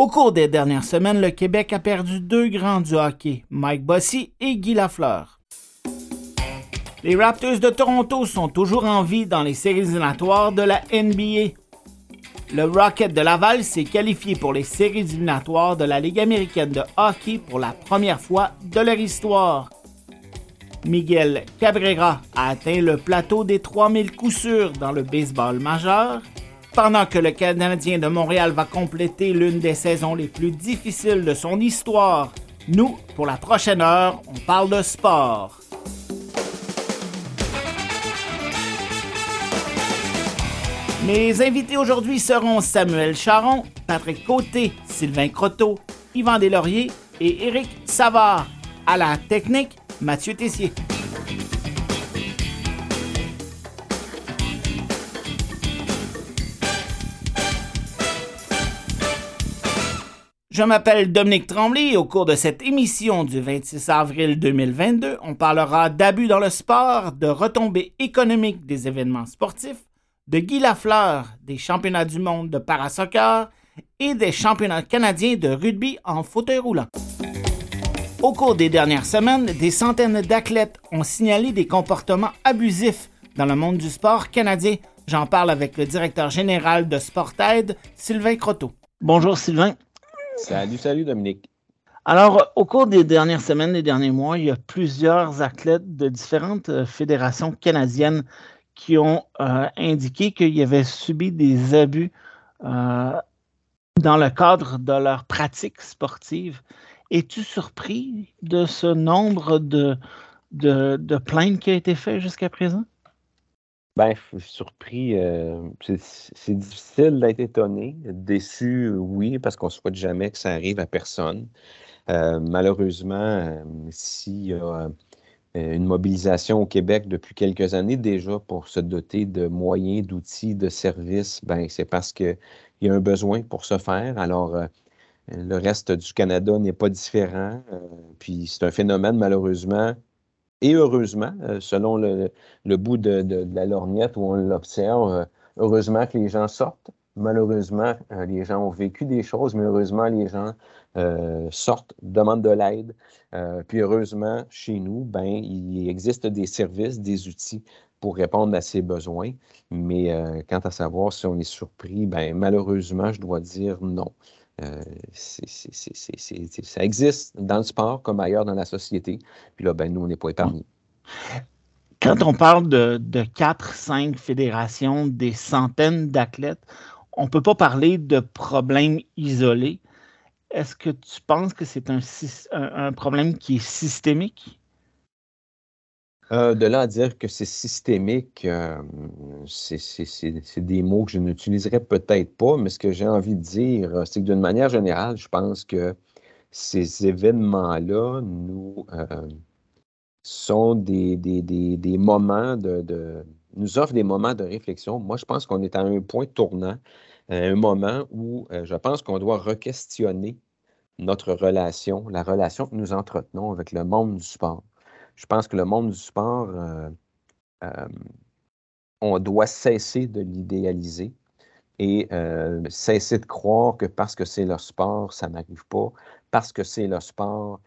Au cours des dernières semaines, le Québec a perdu deux grands du hockey, Mike Bossy et Guy Lafleur. Les Raptors de Toronto sont toujours en vie dans les séries éliminatoires de la NBA. Le Rocket de Laval s'est qualifié pour les séries éliminatoires de la Ligue américaine de hockey pour la première fois de leur histoire. Miguel Cabrera a atteint le plateau des 3000 coups sûrs dans le baseball majeur pendant que le Canadien de Montréal va compléter l'une des saisons les plus difficiles de son histoire, nous, pour la prochaine heure, on parle de sport. Mes invités aujourd'hui seront Samuel Charon, Patrick Côté, Sylvain Croteau, Yvan Deslauriers et Éric Savard. À la technique, Mathieu Tessier. Je m'appelle Dominique Tremblay et au cours de cette émission du 26 avril 2022, on parlera d'abus dans le sport, de retombées économiques des événements sportifs, de Guy Lafleur, des championnats du monde de parasoccer et des championnats canadiens de rugby en fauteuil roulant. Au cours des dernières semaines, des centaines d'athlètes ont signalé des comportements abusifs dans le monde du sport canadien. J'en parle avec le directeur général de Sportaid, Sylvain Croteau. Bonjour Sylvain. Salut, salut Dominique. Alors, au cours des dernières semaines, des derniers mois, il y a plusieurs athlètes de différentes euh, fédérations canadiennes qui ont euh, indiqué qu'ils avaient subi des abus euh, dans le cadre de leur pratique sportive. Es-tu surpris de ce nombre de, plaintes qui a été fait jusqu'à présent? Ben, surpris. Euh, c'est difficile d'être étonné. Déçu, oui, parce qu'on ne souhaite jamais que ça arrive à personne. Euh, malheureusement, euh, s'il y a une mobilisation au Québec depuis quelques années déjà pour se doter de moyens, d'outils, de services, ben, c'est parce qu'il y a un besoin pour ce faire. Alors, le reste du Canada n'est pas différent. puis c'est un phénomène, malheureusement, et heureusement, euh, selon le, bout de, la lorgnette où on l'observe, euh, heureusement que les gens sortent. Malheureusement, euh, les gens ont vécu des choses, mais heureusement, les gens sortent, demandent de l'aide. puis heureusement, chez nous, ben, il existe des services, des outils pour répondre à ces besoins. Mais quant à savoir si on est surpris, ben, malheureusement, je dois dire non. Euh, ça existe dans le sport comme ailleurs dans la société. Puis là, ben, nous, on n'est pas épargnés. Quand on parle de, de 4, 5 fédérations, des centaines d'athlètes, on ne peut pas parler de problèmes isolés. Est-ce que tu penses que c'est un problème qui est systémique? Euh, de là à dire que c'est systémique, euh, c'est des mots que je n'utiliserais peut-être pas, mais ce que j'ai envie de dire, euh, c'est que d'une manière générale, je pense que ces événements-là nous sont des, moments de, nous offrent des moments de réflexion. Moi, je pense qu'on est à un point tournant, à un moment où je pense qu'on doit re-questionner notre relation, la relation que nous entretenons avec le monde du sport je pense que le monde du sport, euh, euh, on doit cesser de l'idéaliser et euh, cesser de croire que parce que c'est le sport, ça n'arrive pas. Parce que c'est le sport,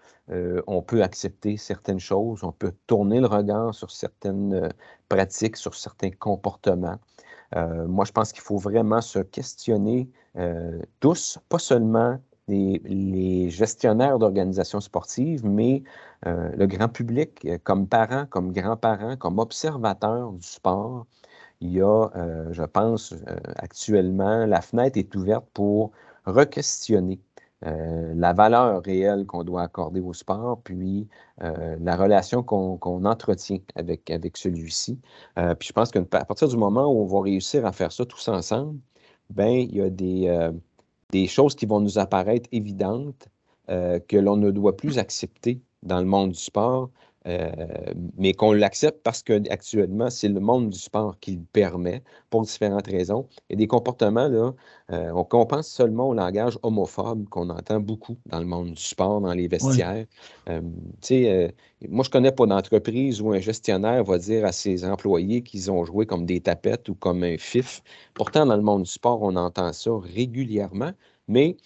on peut accepter certaines choses, on peut tourner le regard sur certaines pratiques, sur certains comportements. moi, je pense qu'il faut vraiment se questionner tous, pas seulement les, gestionnaires d'organisations sportives, mais euh, le grand public, euh, comme parents, comme grands-parents, comme observateurs du sport. Il y a, euh, je pense, actuellement, la fenêtre est ouverte pour re-questionner la valeur réelle qu'on doit accorder au sport, puis la relation qu'on entretient avec, avec celui-ci. puis je pense qu'à partir du moment où on va réussir à faire ça tous ensemble, ben il y a des des choses qui vont nous apparaître évidentes euh, que l'on ne doit plus accepter dans le monde du sport, euh, mais qu'on l'accepte parce qu'actuellement, c'est le monde du sport qui le permet pour différentes raisons. Et des comportements, là, euh, on, pense seulement au langage homophobe qu'on entend beaucoup dans le monde du sport, dans les vestiaires. moi, je ne connais pas d'entreprise où un gestionnaire va dire à ses employés qu'ils ont joué comme des tapettes ou comme un fif. Pourtant, dans le monde du sport, on entend ça régulièrement, mais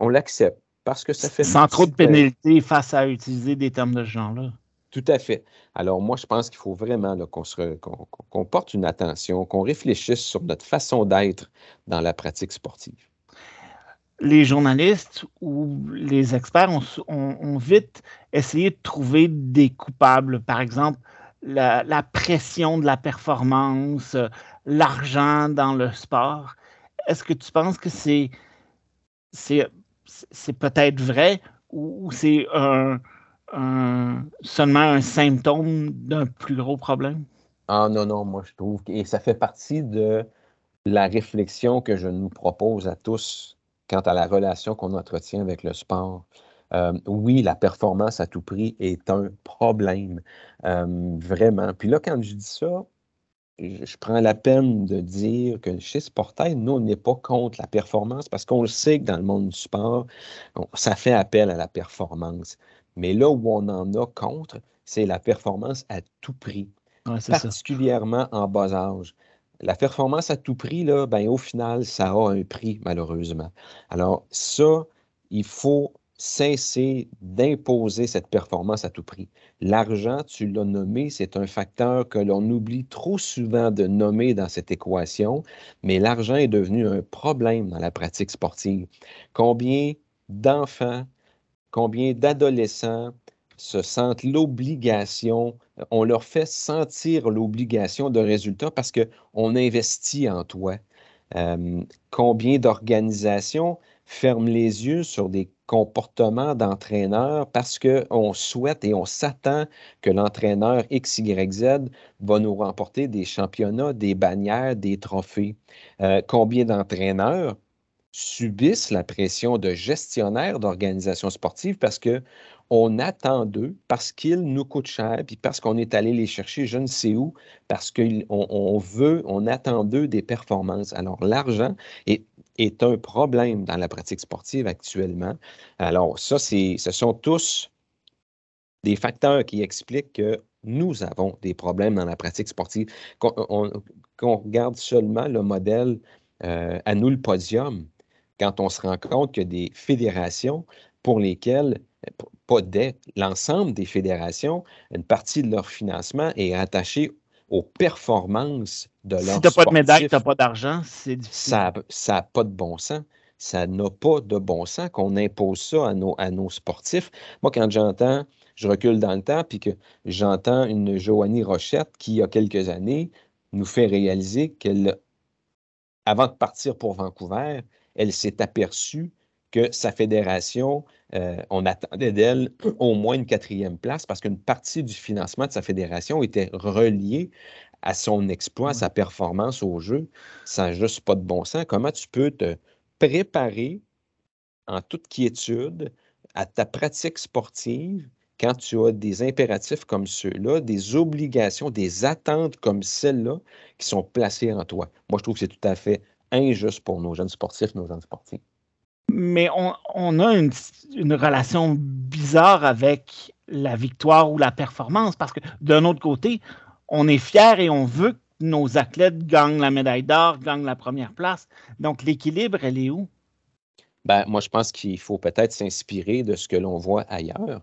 On l'accepte parce que ça fait. Sans trop de pénalités face à utiliser des termes de ce genre-là. Tout à fait. Alors, moi, je pense qu'il faut vraiment qu'on porte une attention, qu'on réfléchisse sur notre façon d'être dans la pratique sportive. Les journalistes ou les experts ont, vite essayé de trouver des coupables. Par exemple, la, la pression de la performance, l'argent dans le sport. Est-ce que tu penses que c'est c'est peut-être vrai ou c'est seulement un symptôme d'un plus gros problème? Ah non, non, moi je trouve, et ça fait partie de la réflexion que je nous propose à tous quant à la relation qu'on entretient avec le sport. Euh, oui, la performance à tout prix est un problème, euh, vraiment. Puis là, quand je dis ça, je prends la peine de dire que chez Sportail, nous, on n'est pas contre la performance parce qu'on le sait que dans le monde du sport, ça fait appel à la performance. Mais là où on en a contre, c'est la performance à tout prix, particulièrement en bas âge. La performance à tout prix, là, ben, au final, ça a un prix, malheureusement. Alors, ça, il faut cesser d'imposer cette performance à tout prix. L'argent, tu l'as nommé, c'est un facteur que l'on oublie trop souvent de nommer dans cette équation, mais l'argent est devenu un problème dans la pratique sportive. Combien d'enfants, combien d'adolescents se sentent l'obligation, on leur fait sentir l'obligation de résultat parce qu'on investit en toi. Euh, combien d'organisations ferment les yeux sur des comportement d'entraîneur parce qu'on souhaite et on s'attend que l'entraîneur XYZ va nous remporter des championnats, des bannières, des trophées. Euh, combien d'entraîneurs subissent la pression de gestionnaires d'organisations sportives parce que on attend d'eux, parce qu'ils nous coûtent cher, puis parce qu'on est allé les chercher je ne sais où, parce qu'on on veut, on attend d'eux des performances. Alors l'argent est est un problème dans la pratique sportive actuellement. Alors, ça, ce sont tous des facteurs qui expliquent que nous avons des problèmes dans la pratique sportive. Qu'on regarde seulement le modèle euh, à nous le podium, quand on se rend compte que des fédérations pour lesquelles, pas des, l'ensemble des fédérations, une partie de leur financement est attachée aux performances de Si tu n'as pas de médaille, tu n'as pas d'argent, c'est difficile. Ça n'a pas de bon sens. Ça n'a pas de bon sens qu'on impose ça à nos, à nos sportifs. Moi, quand j'entends, je recule dans le temps, puis que j'entends une Joanie Rochette qui, il y a quelques années, nous fait réaliser qu'elle, avant de partir pour Vancouver, elle s'est aperçue que sa fédération, euh, on attendait d'elle au moins une quatrième place parce qu'une partie du financement de sa fédération était reliée à son exploit, à sa performance au jeu. Ça n'a juste pas de bon sens. Comment tu peux te préparer en toute quiétude à ta pratique sportive quand tu as des impératifs comme ceux-là, des obligations, des attentes comme celles-là qui sont placées en toi? Moi, je trouve que c'est tout à fait injuste pour nos jeunes sportifs, nos jeunes sportifs mais on, a une, relation bizarre avec la victoire ou la performance parce que d'un autre côté, on est fier et on veut que nos athlètes gagnent la médaille d'or, gagnent la première place. Donc l'équilibre, elle est où? Ben, moi, je pense qu'il faut peut-être s'inspirer de ce que l'on voit ailleurs.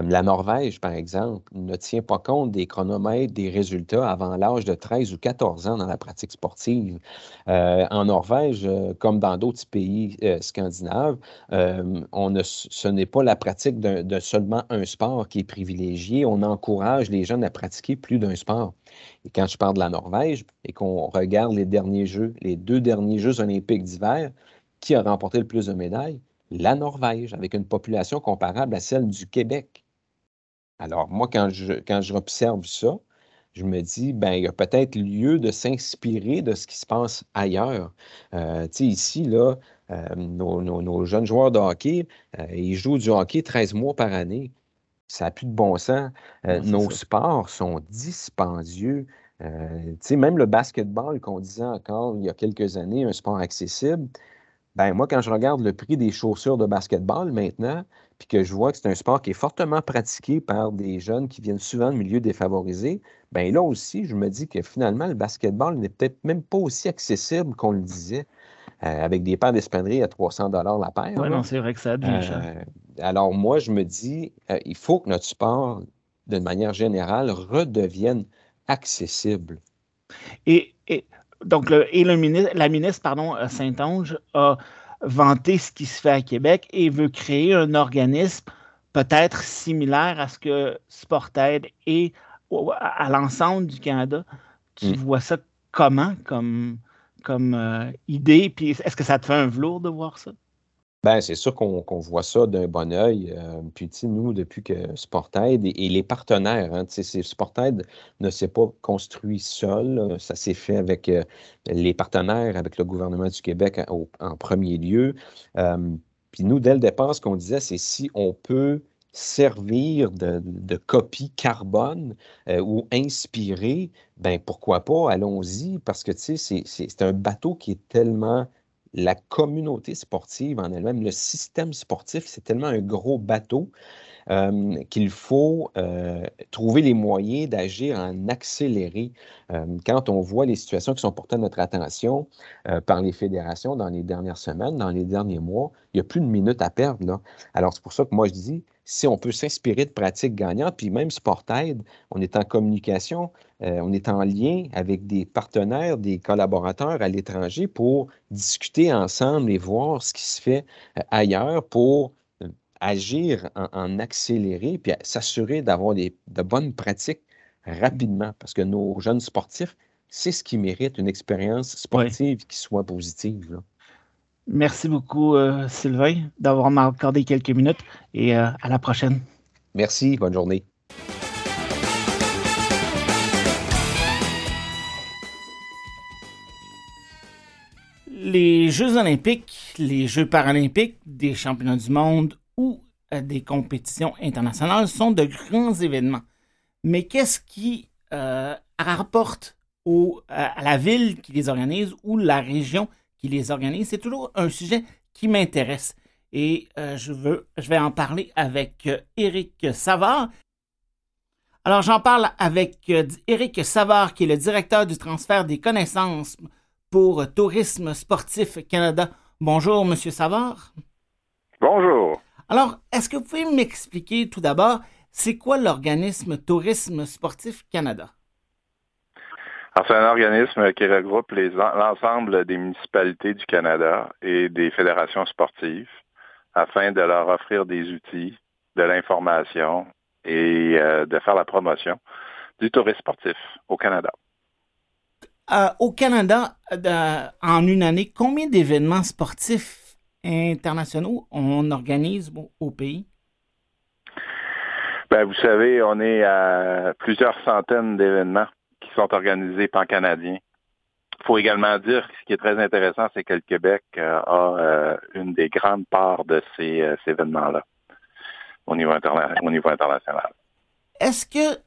Euh, la Norvège, par exemple, ne tient pas compte des chronomètres, des résultats avant l'âge de 13 ou 14 ans dans la pratique sportive. Euh, en Norvège, euh, comme dans d'autres pays scandinaves, on ne, ce n'est pas la pratique de seulement un sport qui est privilégié. On encourage les jeunes à pratiquer plus d'un sport. Et quand je parle de la Norvège et qu'on regarde les derniers Jeux, les deux derniers Jeux olympiques d'hiver, qui a remporté le plus de médailles? La Norvège, avec une population comparable à celle du Québec. Alors, moi, quand je, quand j'observe ça, je me dis, ben, il y a peut-être lieu de s'inspirer de ce qui se passe ailleurs. Euh, tu sais, ici, là, euh, nos, jeunes joueurs de hockey, euh, ils jouent du hockey 13 mois par année. Ça n'a plus de bon sens. nos sports sont dispendieux. tu sais, même le basketball qu'on disait encore il y a quelques années, un sport accessible, ben, moi, quand je regarde le prix des chaussures de basketball maintenant, puis que je vois que c'est un sport qui est fortement pratiqué par des jeunes qui viennent souvent de milieux défavorisés, bien là aussi, je me dis que finalement, le basketball n'est peut-être même pas aussi accessible qu'on le disait. avec des paires d'espadrilles à 300 dollars la paire. Oui, non, c'est vrai que ça devient cher. Alors moi, je me dis, il faut que notre sport, d'une manière générale, redevienne accessible. Et, donc, et le la ministre pardon, Saint-Onge a vanté ce qui se fait à Québec et veut créer un organisme peut-être similaire à ce que Sportaid est à l'ensemble du Canada. Tu mm. vois ça comment comme, comme euh, idée? Puis est-ce que ça te fait un velours de voir ça? Ben, c'est sûr qu'on voit ça d'un bon oeil. Euh, puis, nous, depuis que Sportaid et, les partenaires, hein, Sportaid ne s'est pas construit seul. Ça s'est fait avec euh, les partenaires, avec le gouvernement du Québec en, premier lieu. puis, nous, dès le départ, ce qu'on disait, c'est si on peut servir de, copie carbone euh, ou inspirer, ben pourquoi pas, allons-y, parce que c'est un bateau qui est tellement la communauté sportive en elle-même, le système sportif, c'est tellement un gros bateau euh, qu'il faut euh, trouver les moyens d'agir en accéléré. Euh, quand on voit les situations qui sont portées à notre attention par les fédérations dans les dernières semaines, dans les derniers mois, il n'y a plus de minutes à perdre. Alors, c'est pour ça que moi, je dis, si on peut s'inspirer de pratiques gagnantes, puis même Sportaid, on est en communication, on est en lien avec des partenaires, des collaborateurs à l'étranger pour discuter ensemble et voir ce qui se fait ailleurs pour agir en, accéléré, puis s'assurer d'avoir de bonnes pratiques rapidement, parce que nos jeunes sportifs, c'est ce qui mérite une expérience sportive qui soit positive. Merci beaucoup, euh, Sylvain, d'avoir accordé quelques minutes et euh, à la prochaine. Merci, bonne journée. Les Jeux olympiques, les Jeux paralympiques, des championnats du monde ou euh, des compétitions internationales sont de grands événements. Mais qu'est-ce qui euh, rapporte à la ville qui les organise ou la région qui les organise? C'est toujours un sujet qui m'intéresse. Et euh, je, veux, je vais en parler avec Éric Savard. Alors, j'en parle avec Éric Savard, qui est le directeur du transfert des connaissances pour Tourisme Sportif Canada. Bonjour, Monsieur Savard. Bonjour. Alors, est-ce que vous pouvez m'expliquer tout d'abord, c'est quoi l'organisme Tourisme Sportif Canada? C'est un organisme qui regroupe l'ensemble des municipalités du Canada et des fédérations sportives afin de leur offrir des outils, de l'information et euh, de faire la promotion du tourisme sportif au Canada. Euh, au Canada, euh, en une année, combien d'événements sportifs internationaux on organise au pays? Ben, vous savez, on est à plusieurs centaines d'événements sont organisés par Canadiens. Il faut également dire que ce qui est très intéressant, c'est que le Québec euh, a euh, une des grandes parts de ces, euh, événements-là au, niveau international. Est-ce que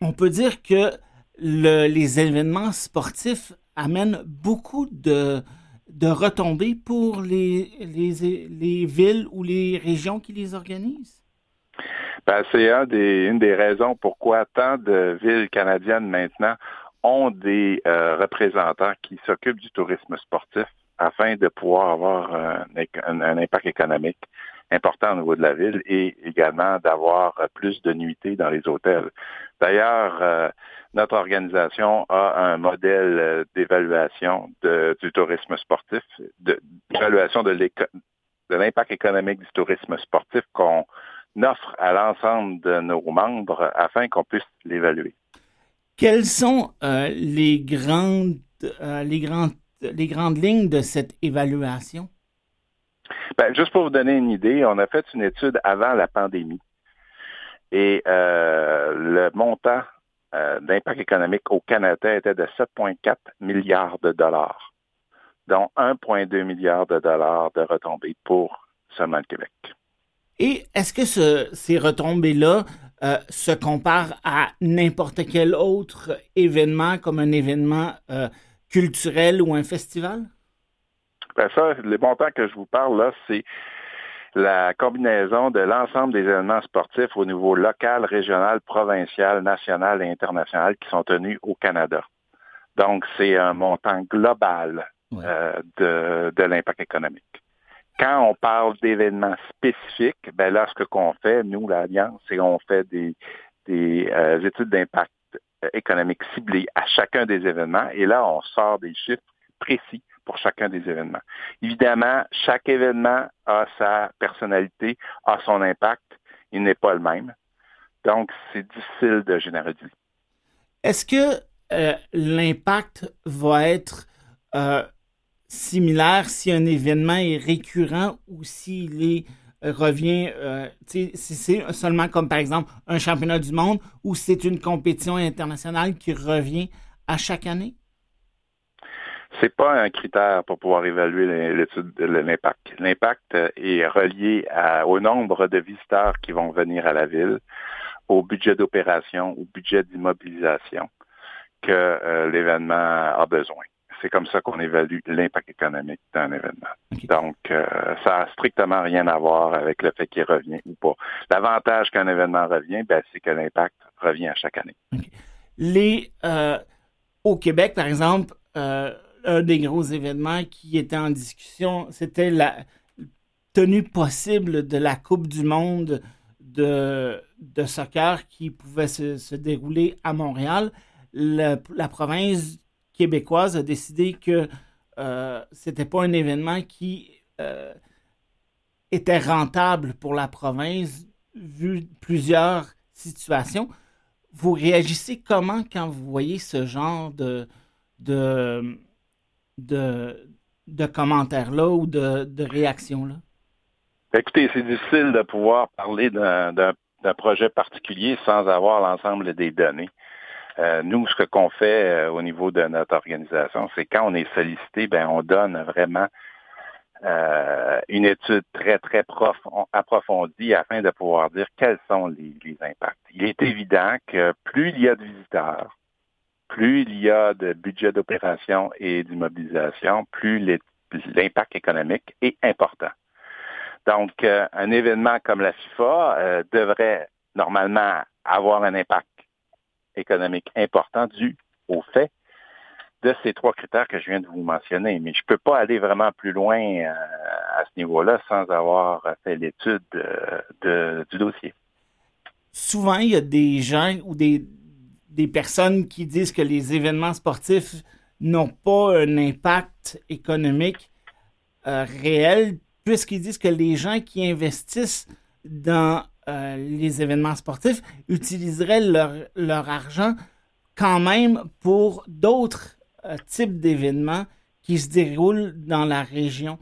on peut dire que les événements sportifs amènent beaucoup de, de retomber pour les, les, villes ou les régions qui les organisent? Ben, c'est un des, une des raisons pourquoi tant de villes canadiennes maintenant ont des euh, représentants qui s'occupent du tourisme sportif afin de pouvoir avoir un, impact économique important au niveau de la ville et également d'avoir plus de nuitées dans les hôtels. D'ailleurs, euh, notre organisation a un modèle d'évaluation du tourisme sportif, d'évaluation de, l'impact économique du tourisme sportif qu'on offre à l'ensemble de nos membres afin qu'on puisse l'évaluer. Quelles sont euh, les, grandes, euh, les, grandes, les grandes lignes de cette évaluation? Ben, juste pour vous donner une idée, on a fait une étude avant la pandémie et le montant euh, d'impact économique au Canada était de 7,4 milliards de dollars, dont 1,2 milliard de dollars de retombées pour seulement le Québec. Et est-ce que ces retombées-là euh, se comparent à n'importe quel autre événement, comme un événement euh, culturel ou un festival? Ben ça, les montants que je vous parle là, c'est la combinaison de l'ensemble des événements sportifs au niveau local, régional, provincial, national et international qui sont tenus au Canada. Donc, c'est un montant global de, de l'impact économique. Quand on parle d'événements spécifiques, ben là, ce qu'on fait, nous, l'Alliance, c'est qu'on fait des, des études d'impact économique ciblées à chacun des événements. Et là, on sort des chiffres précis pour chacun des événements. Évidemment, chaque événement a sa personnalité, a son impact. Il n'est pas le même. Donc, c'est difficile de généraliser. Est-ce que euh, l'impact va être euh, similaire si un événement est récurrent ou s'il euh, revient, si c'est seulement comme par exemple un championnat du monde ou c'est une compétition internationale qui revient à chaque année? c'est pas un critère pour pouvoir évaluer l'impact. L'impact euh, est relié au nombre de visiteurs qui vont venir à la ville, au budget d'opération, au budget d'immobilisation que euh, l'événement a besoin. C'est comme ça qu'on évalue l'impact économique d'un événement. Donc, euh, ça a strictement rien à voir avec le fait qu'il revient ou pas. L'avantage qu'un événement revient, ben, c'est que l'impact revient à chaque année. Les, au Québec, par exemple, un des gros événements qui était en discussion, c'était la tenue possible de la Coupe du Monde de, de soccer qui pouvait se, dérouler à Montréal. la province québécoise a décidé que euh, c'était pas un événement qui euh, était rentable pour la province vu plusieurs situations. Vous réagissez comment quand vous voyez ce genre de, de, commentaires-là ou de, de réactions-là? Écoutez, c'est difficile de pouvoir parler d'un projet particulier sans avoir l'ensemble des données. Euh, nous, ce qu'on fait euh, au niveau de notre organisation, c'est quand on est sollicité, ben on donne vraiment euh, une étude très, très approfondie afin de pouvoir dire quels sont les, impacts. Il est évident que plus il y a de visiteurs, plus il y a de budget d'opération et d'immobilisation, plus l'impact économique est important. Donc, euh, un événement comme la FIFA devrait normalement avoir un impact économique important dû au fait de ces trois critères que je viens de vous mentionner. Mais je ne peux pas aller vraiment plus loin euh, à ce niveau-là sans avoir fait l'étude du dossier. Souvent, il y a des gens ou des, des personnes qui disent que les événements sportifs n'ont pas un impact économique euh, réel, puisqu'ils disent que les gens qui investissent dans euh, les événements sportifs utiliseraient leur, leur, argent quand même pour d'autres euh, types d'événements qui se déroulent dans la région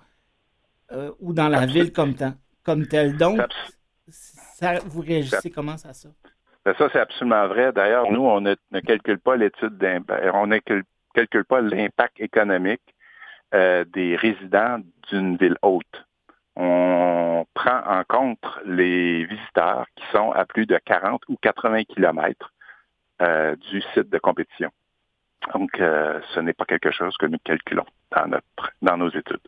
ou dans la ville comme, comme telle. Donc, ça, vous réagissez comment à ça? Ben, ça, c'est absolument vrai. D'ailleurs, nous, on ne, calcule pas l'étude d'impact, on ne calcule pas l'impact économique euh, des résidents d'une ville haute. On prend en compte les visiteurs qui sont à plus de 40 ou 80 kilomètres euh, du site de compétition. Donc, euh, ce n'est pas quelque chose que nous calculons dans, nos études.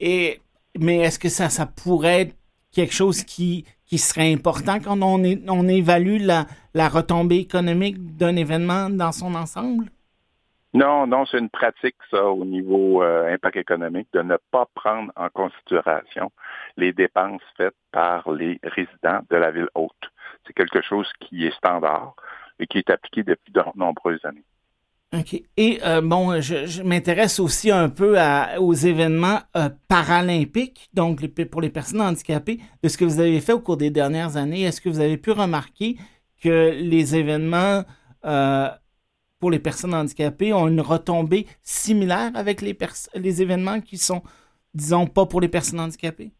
Et, mais est-ce que ça, pourrait être quelque chose qui, serait important quand on, on évalue la, la retombée économique d'un événement dans son ensemble? Non, non, c'est une pratique, ça, au niveau euh, impact économique, de ne pas prendre en considération les dépenses faites par les résidents de la ville haute. C'est quelque chose qui est standard et qui est appliqué depuis de nombreuses années. OK. Et euh, bon, je, m'intéresse aussi un peu aux événements euh, paralympiques, donc pour les personnes handicapées, de ce que vous avez fait au cours des dernières années. Est-ce que vous avez pu remarquer que les événements pour les personnes handicapées ont une retombée similaire avec les, les événements qui sont, disons, pas pour les personnes handicapées?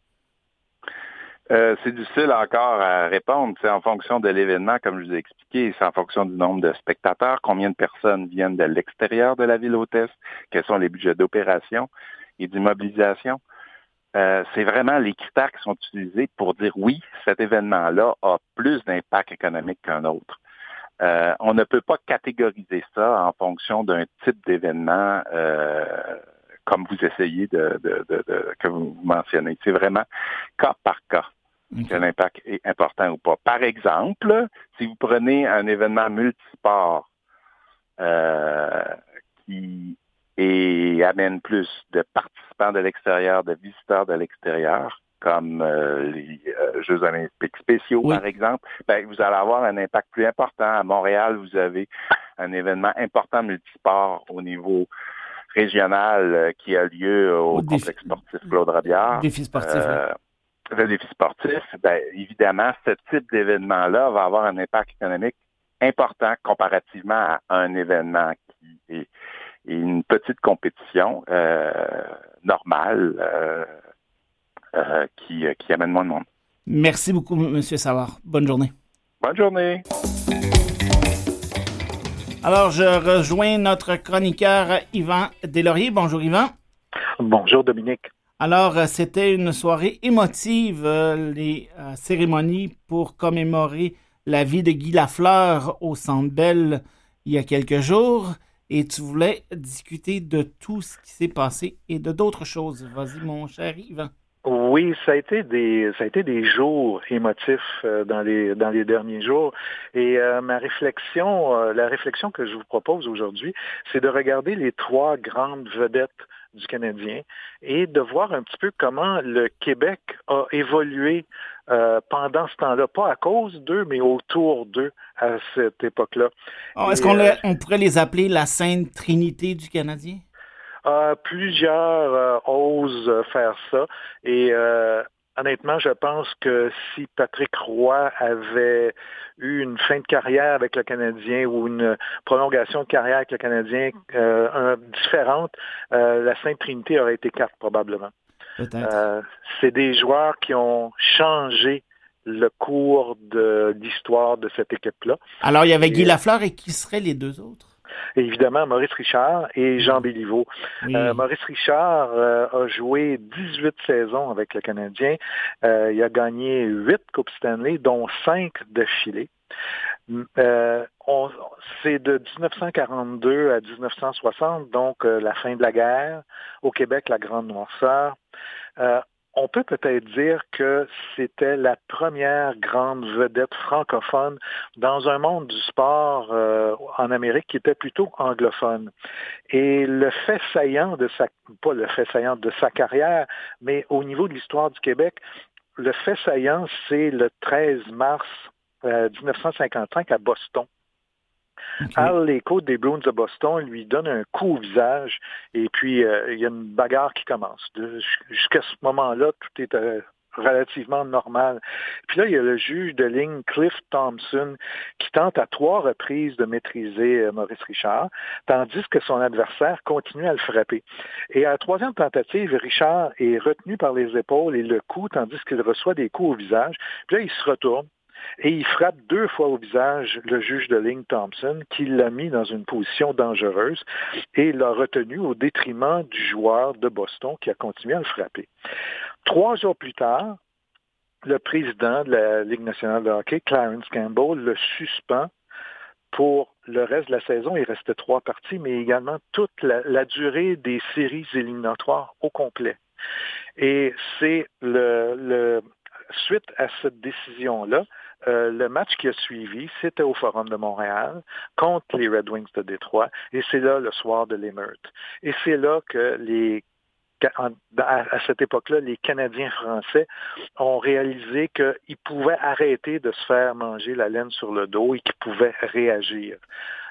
Euh, c'est difficile encore à répondre. C'est en fonction de l'événement, comme je vous ai expliqué, c'est en fonction du nombre de spectateurs, combien de personnes viennent de l'extérieur de la ville hôtesse, quels sont les budgets d'opération et d'immobilisation? Euh, c'est vraiment les critères qui sont utilisés pour dire oui, cet événement-là a plus d'impact économique qu'un autre. Euh, on ne peut pas catégoriser ça en fonction d'un type d'événement comme vous essayez de, que vous mentionnez. C'est vraiment cas par cas que l'impact est important ou pas. Par exemple, si vous prenez un événement multisport euh, qui et amène plus de participants de l'extérieur, de visiteurs de l'extérieur, comme euh, les euh, Jeux olympiques spéciaux, par exemple, ben, vous allez avoir un impact plus important. À Montréal, vous avez un événement important multisport au niveau régional euh, qui a lieu au, complexe sportif Claude Rabiard. Défi sportif. Le défi sportif, ben, évidemment, ce type d'événement-là va avoir un impact économique important comparativement à un événement qui est, une petite compétition normale euh, qui, qui amène moins de monde. Merci beaucoup, M. Savard. Bonne journée. Bonne journée. Alors, je rejoins notre chroniqueur Yvan Deslauriers. Bonjour, Yvan. Bonjour, Dominique. Alors, euh, c'était une soirée émotive, euh, les cérémonies pour commémorer la vie de Guy Lafleur au Centre Bell il y a quelques jours. Et tu voulais discuter de tout ce qui s'est passé et de d'autres choses. Vas-y, mon cher Yvan. Oui, ça a été des ça a été des jours émotifs euh, dans les dans les derniers jours et euh, ma réflexion euh, la réflexion que je vous propose aujourd'hui, c'est de regarder les trois grandes vedettes du Canadien et de voir un petit peu comment le Québec a évolué pendant ce temps-là, pas à cause d'eux, mais autour d'eux à cette époque-là. Ah, est-ce qu'on on pourrait les appeler la Sainte Trinité du Canadien? Euh, plusieurs euh, osent faire ça. Et euh, honnêtement, je pense que si Patrick Roy avait eu une fin de carrière avec le Canadien ou une prolongation de carrière avec le Canadien différente, la Sainte Trinité aurait été quatre probablement. C'est des joueurs qui ont changé le cours de l'histoire de cette équipe-là. Alors, il y avait Guy Lafleur et qui seraient les deux autres? Évidemment Maurice Richard et Jean Béliveau. Euh, Maurice Richard euh, a joué 18 saisons avec le Canadien. Euh, il a gagné 8 Coupes Stanley, dont 5 d'affilée. c'est de 1942 à 1960, donc la fin de la guerre. Au Québec, la Grande Noirceur on peut peut-être dire que c'était la première grande vedette francophone dans un monde du sport euh, en Amérique qui était plutôt anglophone. Et le fait saillant de sa, pas le fait saillant de sa carrière, mais au niveau de l'histoire du Québec, le fait saillant, c'est le 13 mars 1955 euh, à Boston. Al Leco des Bruins de Boston lui donne un coup au visage et puis euh, il y a une bagarre qui commence. Jusqu'à ce moment-là, tout est euh, relativement normal. Puis là, il y a le juge de ligne Cliff Thompson qui tente à trois reprises de maîtriser euh, Maurice Richard, tandis que son adversaire continue à le frapper. Et à la troisième tentative, Richard est retenu par les épaules et le cou, tandis qu'il reçoit des coups au visage. Puis là, il se retourne, et il frappe deux fois au visage le juge de ligne Thompson, qui l'a mis dans une position dangereuse et l'a retenu au détriment du joueur de Boston qui a continué à le frapper. Trois jours plus tard, le président de la Ligue nationale de hockey, Clarence Campbell, le suspend pour le reste de la saison. Il restait trois parties, mais également toute la, durée des séries éliminatoires au complet. Et c'est le, suite à cette décision-là, euh, le match qui a suivi, c'était au Forum de Montréal contre les Red Wings de Détroit, et c'est là le soir de l'émeute. Et c'est là que les à cette époque-là, les Canadiens français ont réalisé qu'ils pouvaient arrêter de se faire manger la laine sur le dos et qu'ils pouvaient réagir.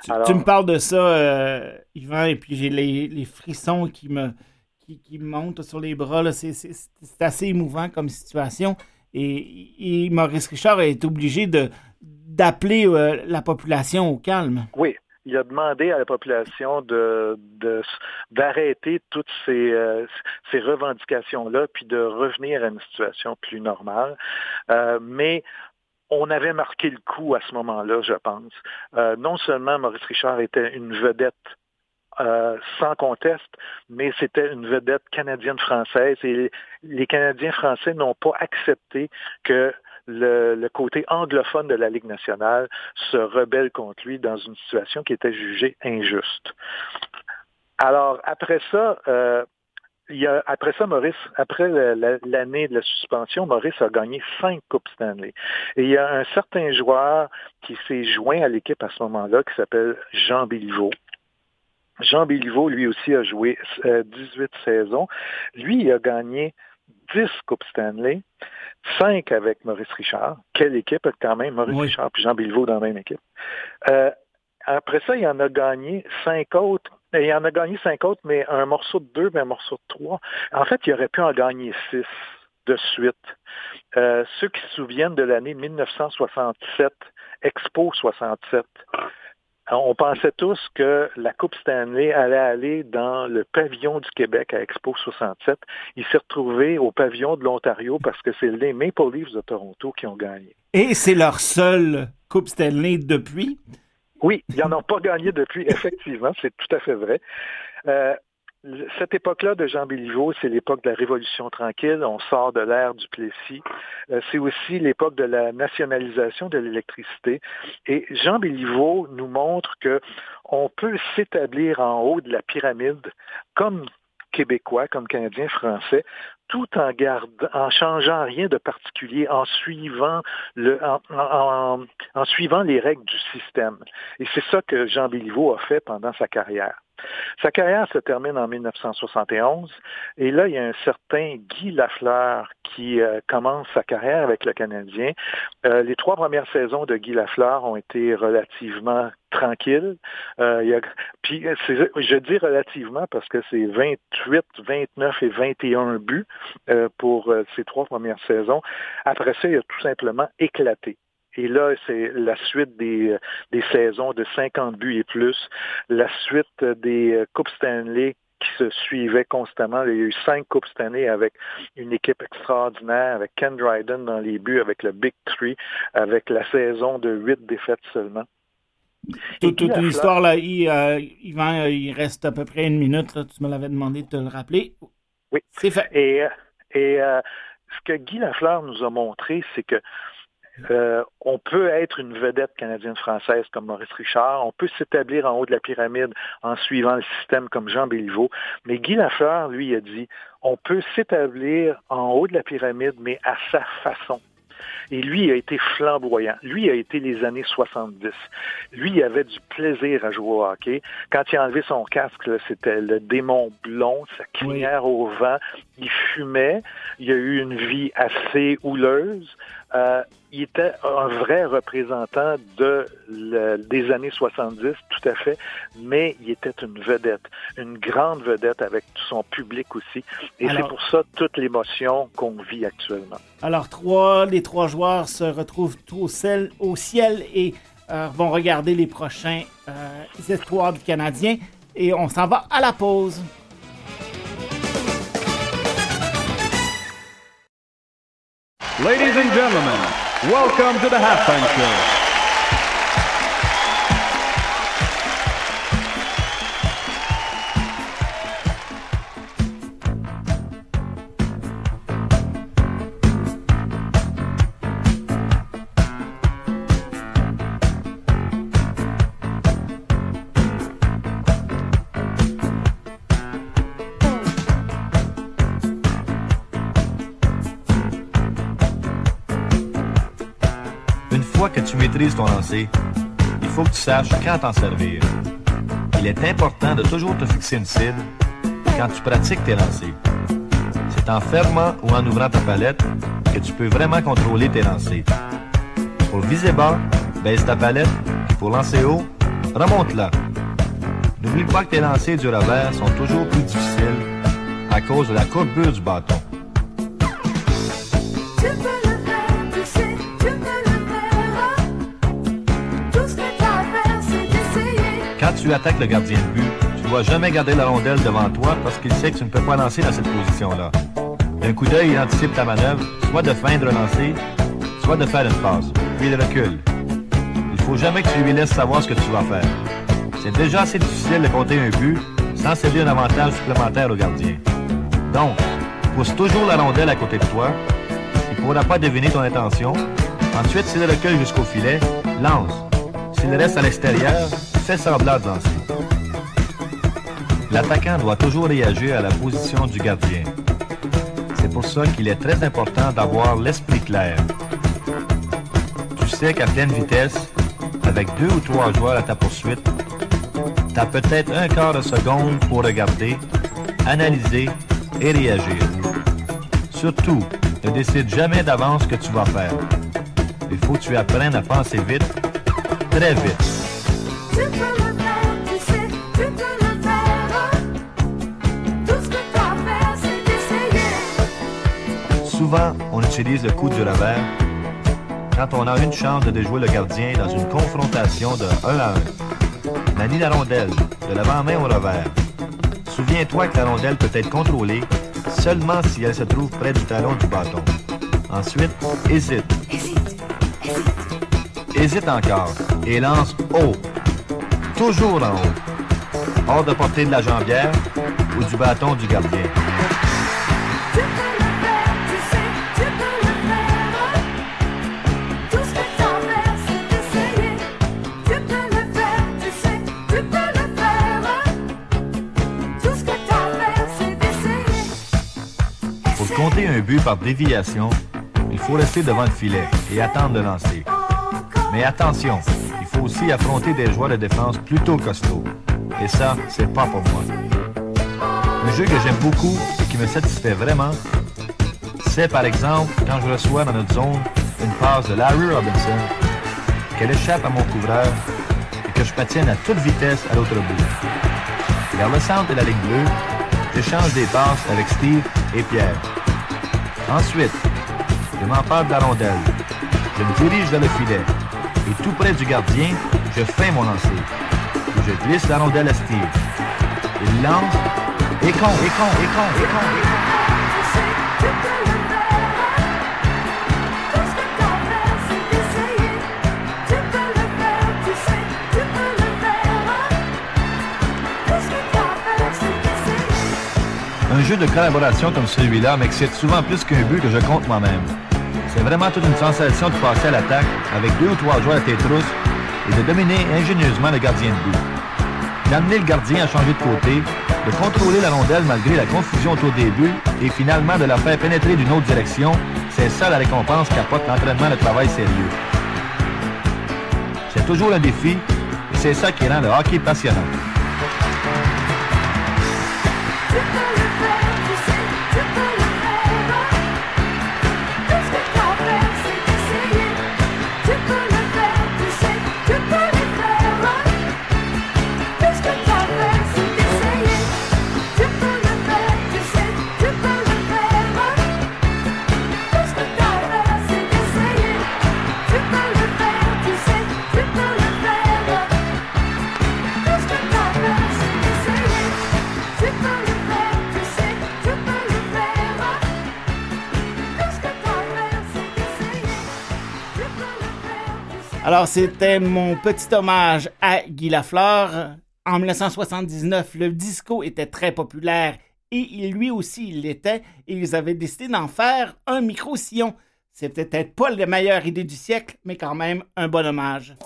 Tu, me parles de ça, euh, Yvan, et puis j'ai les, frissons qui me, qui, montent sur les bras. C'est assez émouvant comme situation. Et, Maurice Richard été obligé de d'appeler euh, la population au calme. Oui, il a demandé à la population de, d'arrêter toutes ces, euh, ces revendications-là, puis de revenir à une situation plus normale. Euh, mais on avait marqué le coup à ce moment-là, je pense. non seulement Maurice Richard était une vedette euh, sans conteste, mais c'était une vedette canadienne-française et les Canadiens français n'ont pas accepté que le, côté anglophone de la Ligue nationale se rebelle contre lui dans une situation qui était jugée injuste. Alors, après ça, euh, il y a, après ça, Maurice, après l'année de la suspension, Maurice a gagné cinq Coupes Stanley. Et il y a un certain joueur qui s'est joint à l'équipe à ce moment-là, qui s'appelle Jean Béliveau, Jean Béliveau, lui aussi, a joué 18 saisons. Lui, il a gagné 10 Coupes Stanley, 5 avec Maurice Richard. Quelle équipe quand même, Maurice Richard et Jean Béliveau dans la même équipe. après ça, il en a gagné 5 autres il en a gagné cinq autres, mais un morceau de deux, mais un morceau de trois. En fait, il aurait pu en gagner six de suite. Euh, ceux qui se souviennent de l'année 1967, Expo 67, on pensait tous que la Coupe Stanley allait aller dans le pavillon du Québec à Expo 67. Il s'est retrouvé au pavillon de l'Ontario parce que c'est les Maple Leafs de Toronto qui ont gagné. Et c'est leur seule Coupe Stanley depuis? Oui, ils n'en ont pas gagné depuis, effectivement, c'est tout à fait vrai. Euh, cette époque-là de Jean Béliveau, c'est l'époque de la Révolution tranquille. On sort de l'ère du Plessis. Euh, c'est aussi l'époque de la nationalisation de l'électricité. Et Jean Béliveau nous montre que on peut s'établir en haut de la pyramide comme québécois, comme canadien français, tout en gardant, en changeant rien de particulier, en suivant le, en, suivant les règles du système. Et c'est ça que Jean Béliveau a fait pendant sa carrière. Sa carrière se termine en 1971 et là, il y a un certain Guy Lafleur qui euh, commence sa carrière avec le Canadien. Euh, les trois premières saisons de Guy Lafleur ont été relativement tranquilles. Euh, puis je dis relativement parce que c'est 28, 29 et 21 buts pour ces trois premières saisons. Après ça, il a tout simplement éclaté. Et là, c'est la suite des, des saisons de 50 buts et plus, la suite des euh, Coupes Stanley qui se suivaient constamment. Il y a eu cinq Coupes Stanley avec une équipe extraordinaire, avec Ken Dryden dans les buts, avec le Big Three, avec la saison de huit défaites seulement. Toute, une histoire, là, il, euh, Yvan, il reste à peu près une minute. tu me l'avais demandé de te le rappeler. Oui. C'est fait. Et, et euh, ce que Guy Lafleur nous a montré, c'est que euh, on peut être une vedette canadienne-française comme Maurice Richard, on peut s'établir en haut de la pyramide en suivant le système comme Jean Béliveau, mais Guy Lafleur, lui, a dit, on peut s'établir en haut de la pyramide, mais à sa façon. Et lui a été flamboyant. Lui a été les années 70. Lui, il avait du plaisir à jouer au hockey. Quand il a enlevé son casque, c'était le démon blond, sa crinière au vent. Il fumait. Il a eu une vie assez houleuse. Euh, il était un vrai représentant de des années 70, tout à fait, mais il était une vedette, une grande vedette avec tout son public aussi. Et c'est pour ça toute l'émotion qu'on vit actuellement. Alors, trois, les trois joueurs se retrouvent au ciel, au ciel et euh, vont regarder les prochains euh, espoirs du Canadien. Et on s'en va à la pause. Ladies and gentlemen, welcome to the halftime show. Ton lancer, il faut que tu saches quand t'en servir. Il est important de toujours te fixer une cible quand tu pratiques tes lancers. C'est en fermant ou en ouvrant ta palette que tu peux vraiment contrôler tes lancers. Pour viser bas, baisse ta palette, pour lancer haut, remonte-la. N'oublie pas que tes lancers du revers sont toujours plus difficiles à cause de la courbure du bâton. Tu attaques le gardien de but, tu dois jamais garder la rondelle devant toi parce qu'il sait que tu ne peux pas lancer dans cette position-là. D'un coup d'œil, il anticipe ta manœuvre, soit de feindre lancer, soit de faire une passe, puis il recule. Il faut jamais que tu lui laisses savoir ce que tu vas faire. C'est déjà assez difficile de compter un but sans céder un avantage supplémentaire au gardien. Donc, pousse toujours la rondelle à côté de toi. Il ne pourra pas deviner ton intention. Ensuite, s'il recule jusqu'au filet, lance. S'il reste à l'extérieur, fait semblant de lancer. L'attaquant doit toujours réagir à la position du gardien. C'est pour ça qu'il est très important d'avoir l'esprit clair. Tu sais qu'à pleine vitesse, avec deux ou trois joueurs à ta poursuite, tu as peut-être un quart de seconde pour regarder, analyser et réagir. Surtout, ne décide jamais d'avance ce que tu vas faire. Il faut que tu apprennes à penser vite, très vite. Souvent, on utilise le coup du revers quand on a une chance de déjouer le gardien dans une confrontation de 1 à 1. Manie la rondelle, de l'avant-main au revers. Souviens-toi que la rondelle peut être contrôlée seulement si elle se trouve près du talon du bâton. Ensuite, hésite. Hésite. Hésite. Hésite encore et lance haut. Toujours en haut. Hors de portée de la jambière ou du bâton du gardien. un but par déviation, il faut rester devant le filet et attendre de lancer. Mais attention, aussi affronter des joueurs de défense plutôt costauds. Et ça, c'est pas pour moi. Un jeu que j'aime beaucoup et qui me satisfait vraiment, c'est par exemple quand je reçois dans notre zone une passe de Larry Robinson, qu'elle échappe à mon couvreur et que je patienne à toute vitesse à l'autre bout. Vers le centre et la ligne bleue, j'échange des passes avec Steve et Pierre. Ensuite, je m'empare de la rondelle. Je me dirige vers le filet. Et tout près du gardien, je fais mon lancer. Je glisse la rondelle à Steve. Il lance. Et con, et con, et con, et con. Un jeu de collaboration comme celui-là m'excite souvent plus qu'un but que je compte moi-même. C'est vraiment toute une sensation de passer à l'attaque avec deux ou trois joueurs à tes trousses et de dominer ingénieusement le gardien de but. D'amener le gardien à changer de côté, de contrôler la rondelle malgré la confusion autour des buts et finalement de la faire pénétrer d'une autre direction, c'est ça la récompense qu'apporte l'entraînement de travail sérieux. C'est toujours un défi et c'est ça qui rend le hockey passionnant. Alors, c'était mon petit hommage à Guy Lafleur. En 1979, le disco était très populaire et lui aussi il l'était et ils avaient décidé d'en faire un micro-sillon. C'est peut-être pas la meilleure idée du siècle, mais quand même un bon hommage.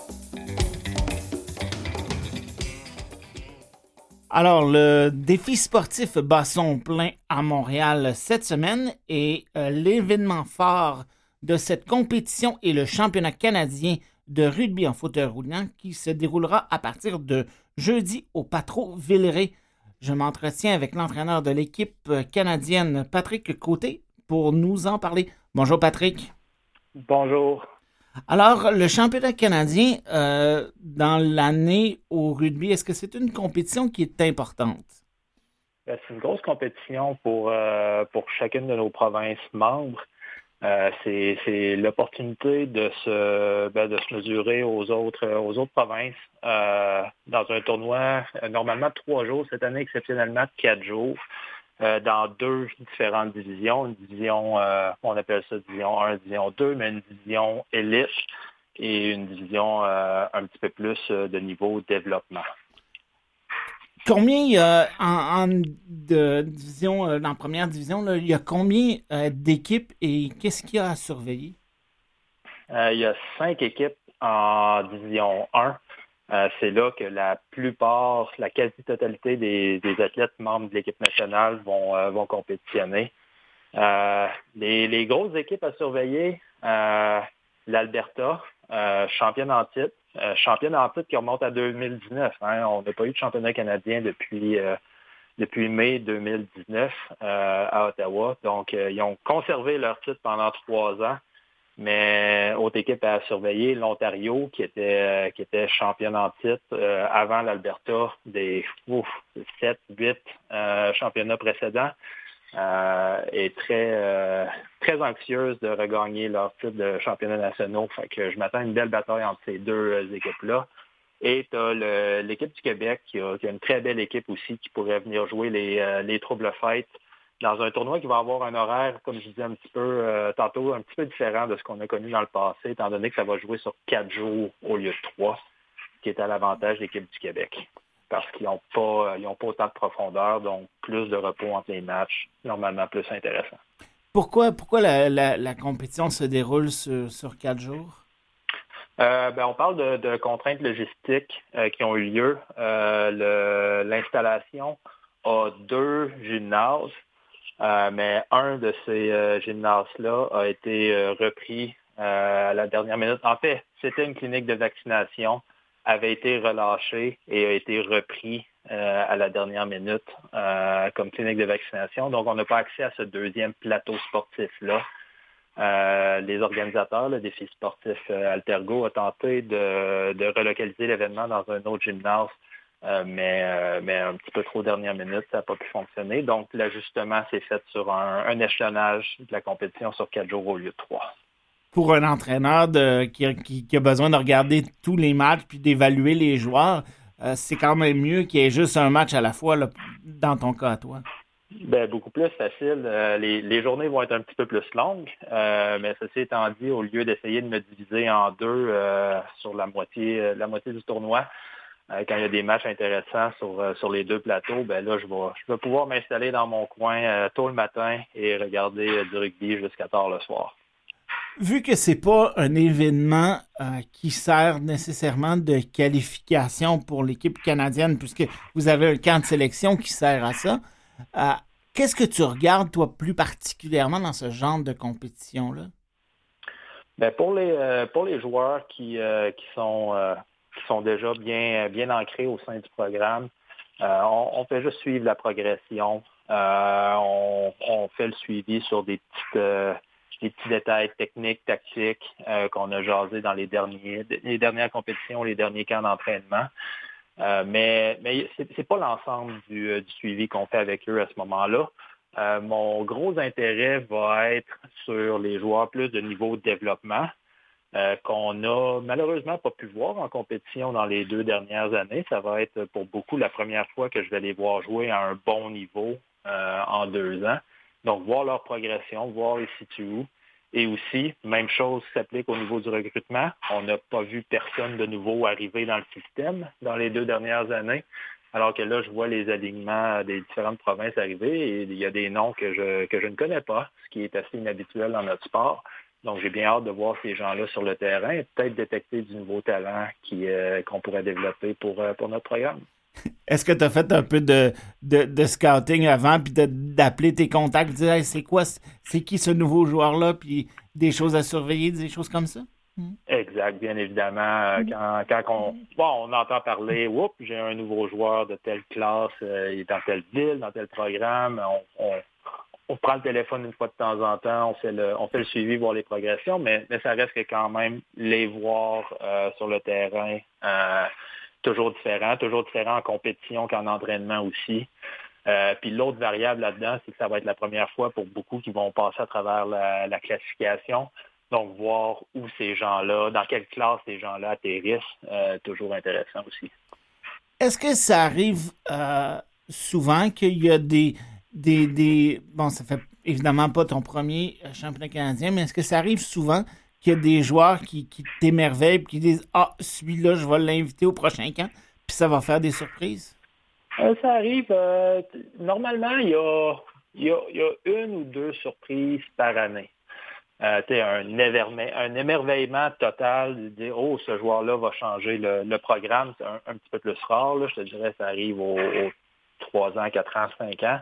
Alors, le défi sportif bat son plein à Montréal cette semaine et euh, l'événement phare de cette compétition est le championnat canadien de rugby en fauteuil roulant qui se déroulera à partir de jeudi au Patro Villeray. Je m'entretiens avec l'entraîneur de l'équipe canadienne, Patrick Côté, pour nous en parler. Bonjour Patrick. Bonjour. Alors, le championnat canadien euh, dans l'année au rugby, est-ce que c'est une compétition qui est importante? Ben, c'est une grosse compétition pour, euh, pour chacune de nos provinces membres. Euh, c'est l'opportunité de se, ben, de se mesurer aux autres, aux autres provinces euh, dans un tournoi euh, normalement trois jours, cette année exceptionnellement quatre jours, dans deux différentes divisions. Une division, on appelle ça division 1, division 2, mais une division élite et une division un petit peu plus de niveau développement. Combien euh, en, de division, euh, première division, il y a combien euh, d'équipes et qu'est-ce qu'il y a à surveiller? il y a cinq équipes en division 1. c'est là que la plupart, la quasi-totalité des, athlètes membres de l'équipe nationale vont, compétitionner. Les, grosses équipes à surveiller, l'Alberta, championne en titre, championne en titre qui remonte à 2019. Hein. On n'a pas eu de championnat canadien depuis depuis mai 2019 à Ottawa. Donc, ils ont conservé leur titre pendant trois ans. Mais autre équipe à surveiller, l'Ontario, qui était, euh, qui était championne en titre euh, avant l'Alberta des 7, 8 euh, championnats précédents, est très, très anxieuse de regagner leur titre de championnat nationaux. Fait que je m'attends à une belle bataille entre ces deux équipes-là. Et tu as l'équipe du Québec qui a, une très belle équipe aussi qui pourrait venir jouer les, les troubles fêtes dans un tournoi qui va avoir un horaire, comme je disais un petit peu euh, tantôt, un petit peu différent de ce qu'on a connu dans le passé, étant donné que ça va jouer sur quatre jours au lieu de trois, qui est à l'avantage de l'équipe du Québec. Parce qu'ils n'ont pas, ils pas autant de profondeur, donc plus de repos entre les matchs, normalement plus intéressant. Pourquoi, pourquoi la, compétition se déroule sur, quatre jours? Euh, ben, on parle de, contraintes logistiques euh, qui ont eu lieu. L'installation a deux gymnases euh, mais un de ces euh, gymnases-là a été euh, repris à la dernière minute. En fait, c'était une clinique de vaccination, avait été relâché et a été repris à la dernière minute comme clinique de vaccination. Donc, on n'a pas accès à ce deuxième plateau sportif-là. les organisateurs, le défi sportif Altergo, ont tenté de relocaliser l'événement dans un autre gymnase euh, mais, euh, mais un petit peu trop dernière minute, ça n'a pas pu fonctionner. Donc, l'ajustement s'est fait sur un, échelonnage de la compétition sur quatre jours au lieu de trois. Pour un entraîneur qui, a besoin de regarder tous les matchs puis d'évaluer les joueurs, euh, c'est quand même mieux qu'il y ait juste un match à la fois dans ton cas à toi. Ben, beaucoup plus facile. les, journées vont être un petit peu plus longues, mais ceci étant dit, au lieu d'essayer de me diviser en deux sur la moitié, du tournoi, euh, quand il y a des matchs intéressants sur, euh, les deux plateaux, ben là, je vais, je vais pouvoir m'installer dans mon coin euh, tôt le matin et regarder du rugby jusqu'à tard le soir. Vu que c'est pas un événement qui sert nécessairement de qualification pour l'équipe canadienne, puisque vous avez un camp de sélection qui sert à ça, qu'est-ce que tu regardes, toi, plus particulièrement dans ce genre de compétition-là? Ben pour, les, pour les joueurs qui, qui sont qui sont déjà bien, bien ancrés au sein du programme. Euh, on, fait juste suivre la progression. Euh, on, fait le suivi sur des petites euh, des petits détails techniques, tactiques qu'on a jasé dans les les dernières compétitions, les derniers camps d'entraînement. mais mais ce n'est pas l'ensemble du, du, suivi qu'on fait avec eux à ce moment-là. mon gros intérêt va être sur les joueurs plus de niveau de développement. Euh, qu'on a malheureusement pas pu voir en compétition dans les deux dernières années. Ça va être pour beaucoup la première fois que je vais les voir jouer à un bon niveau euh, en deux ans. Donc, voir leur progression, voir les situent où. Et aussi, même chose s'applique au niveau du recrutement. On n'a pas vu personne de nouveau arriver dans le système dans les deux dernières années. Alors que là, je vois les alignements des différentes provinces arriver et il y a des noms que je, que je ne connais pas, ce qui est assez inhabituel dans notre sport. Donc, j'ai bien hâte de voir ces gens-là sur le terrain et peut-être détecter du nouveau talent euh, qu'on pourrait développer pour, euh, pour notre programme. Est-ce que tu as fait un peu de, de, scouting avant, puis d'appeler tes contacts, dire c'est quoi, c'est qui ce nouveau joueur-là, puis des choses à surveiller, des choses comme ça? Hmm. Exact, bien évidemment. Euh, hmm. Quand, on, bon, on entend parler, oups, j'ai un nouveau joueur de telle classe, il est dans telle ville, dans tel programme, on, on prend le téléphone une fois de temps en temps, on fait le, on fait le suivi, voir les progressions, mais, mais ça reste que quand même les voir euh, sur le terrain, euh, toujours différent, toujours différent en compétition qu'en entraînement aussi. Euh, puis l'autre variable là-dedans, c'est que ça va être la première fois pour beaucoup qui vont passer à travers la, classification. Donc, voir où ces gens-là, dans quelle classe ces gens-là atterrissent, toujours intéressant aussi. Est-ce que ça arrive souvent qu'il y a des, des, des. Bon, ça fait évidemment pas ton premier euh, championnat canadien, mais est-ce que ça arrive souvent qu'il y a des joueurs qui, qui t'émerveillent et qui disent Ah, celui-là, je vais l'inviter au prochain camp, puis ça va faire des surprises? Euh, ça arrive. Euh, normalement, il y, a, y a, une ou deux surprises par année. Euh, un, un, émerveillement total de dire Oh, ce joueur-là va changer le, programme. C'est un, petit peu plus rare. Là. Je te dirais ça arrive aux, aux 3 ans, 4 ans, 5 ans.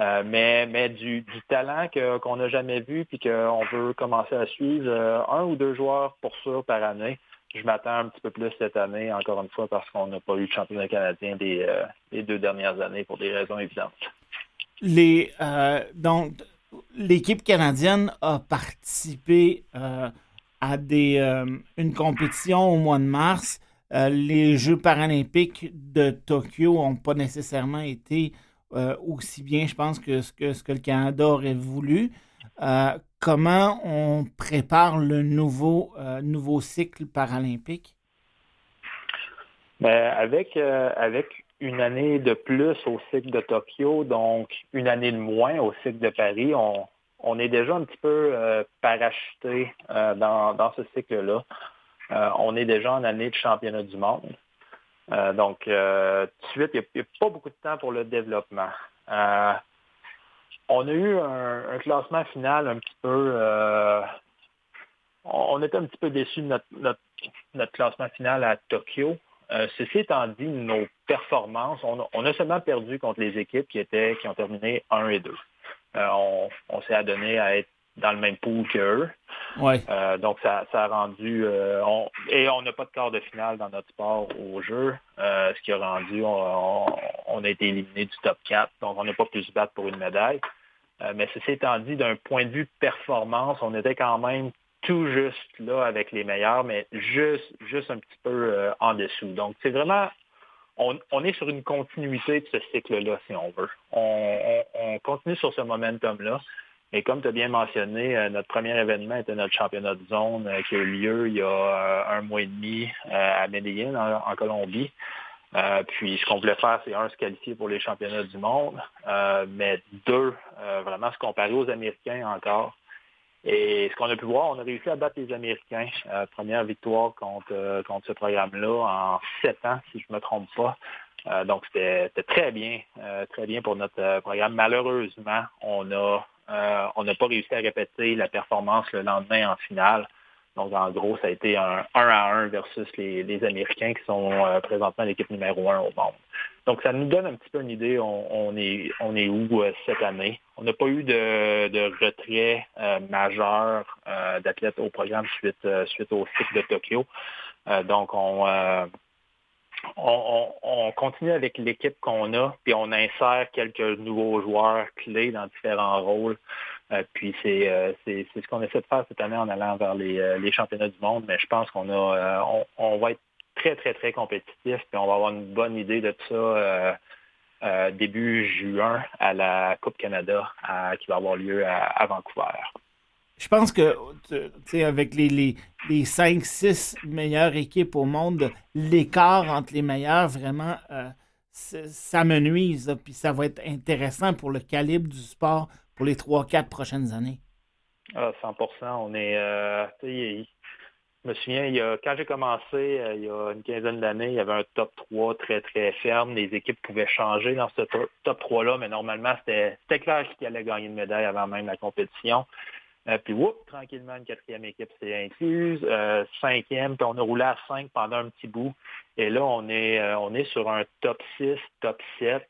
Euh, mais mais du, talent qu'on n'a jamais vu puis qu'on veut commencer à suivre, euh, un ou deux joueurs pour sûr par année, je m'attends un petit peu plus cette année, encore une fois, parce qu'on n'a pas eu de championnat canadien des, deux dernières années pour des raisons évidentes. Les, donc, l'équipe canadienne a participé à des, une compétition au mois de mars. les Jeux paralympiques de Tokyo n'ont pas nécessairement été aussi bien, je pense, que ce que, le Canada aurait voulu. Euh, comment on prépare le nouveau, euh, nouveau cycle paralympique? Ben, avec, euh, avec une année de plus au cycle de Tokyo, donc une année de moins au cycle de Paris, on, on est déjà un petit peu parachuté dans, dans, ce cycle-là. on est déjà en année de championnat du monde. Donc, tout de suite, il n'y a, pas beaucoup de temps pour le développement. On a eu un, classement final un petit peu. Euh, on était un petit peu déçus de notre, classement final à Tokyo. Euh, ceci étant dit, nos performances, on, a seulement perdu contre les équipes qui étaient qui ont terminé 1 et 2. Euh, on, s'est adonné à être dans le même pool qu'eux. Ouais. donc ça, a rendu et on n'a pas de quart de finale dans notre sport au jeu, ce qui a rendu on, on, a été éliminé du top 4, donc on n'a pas pu se battre pour une médaille. Euh, mais ceci étant dit, d'un point de vue performance, on était quand même tout juste là avec les meilleurs, mais juste, juste un petit peu euh, en dessous. Donc, c'est vraiment, on, est sur une continuité de ce cycle-là, si on veut. On, continue sur ce momentum-là. Et comme tu as bien mentionné, euh, notre premier événement était notre championnat de zone qui a eu lieu il y a un mois et demi à Medellin, en Colombie. Euh, puis ce qu'on voulait faire, c'est un, se qualifier pour les championnats du monde, euh, mais deux, euh, vraiment se comparer aux Américains encore. Et ce qu'on a pu voir, on a réussi à battre les Américains. première victoire contre, contre ce programme-là en sept ans, si je ne me trompe pas. donc c'était très bien, très bien pour notre programme. Malheureusement, on a on n'a pas réussi à répéter la performance le lendemain en finale. Donc, en gros, ça a été un 1 à 1 versus les, Américains qui sont euh, présentement l'équipe numéro 1 au monde. Donc, ça nous donne un petit peu une idée, on, est, on est où euh, cette année. On n'a pas eu de, retrait euh, majeur d'athlètes au programme suite, suite au cycle de Tokyo. donc, on, on, continue avec l'équipe qu'on a, puis on insère quelques nouveaux joueurs clés dans différents rôles. Euh, puis euh, c'est ce qu'on essaie de faire cette année en allant vers les, euh, championnats du monde, mais je pense qu'on a on, va être très, très, très compétitif, puis on va avoir une bonne idée de ça début juin à la Coupe Canada qui va avoir lieu à, Vancouver. Je pense que avec les, les, les 5-6 meilleures équipes au monde, l'écart entre les meilleures, vraiment, ça me nuise. Puis ça va être intéressant pour le calibre du sport pour les 3-4 prochaines années? Ah, 100 On est. Euh, je me souviens, il y a, quand j'ai commencé, euh, il y a une quinzaine d'années, il y avait un top 3 très, très ferme. Les équipes pouvaient changer dans ce top 3-là, mais normalement, c'était clair qui allait gagner une médaille avant même la compétition. Euh, puis, whoop, tranquillement, une quatrième équipe s'est incluse, cinquième, puis on a roulé à 5 pendant un petit bout. Et là, on est, on est sur un top 6, top 7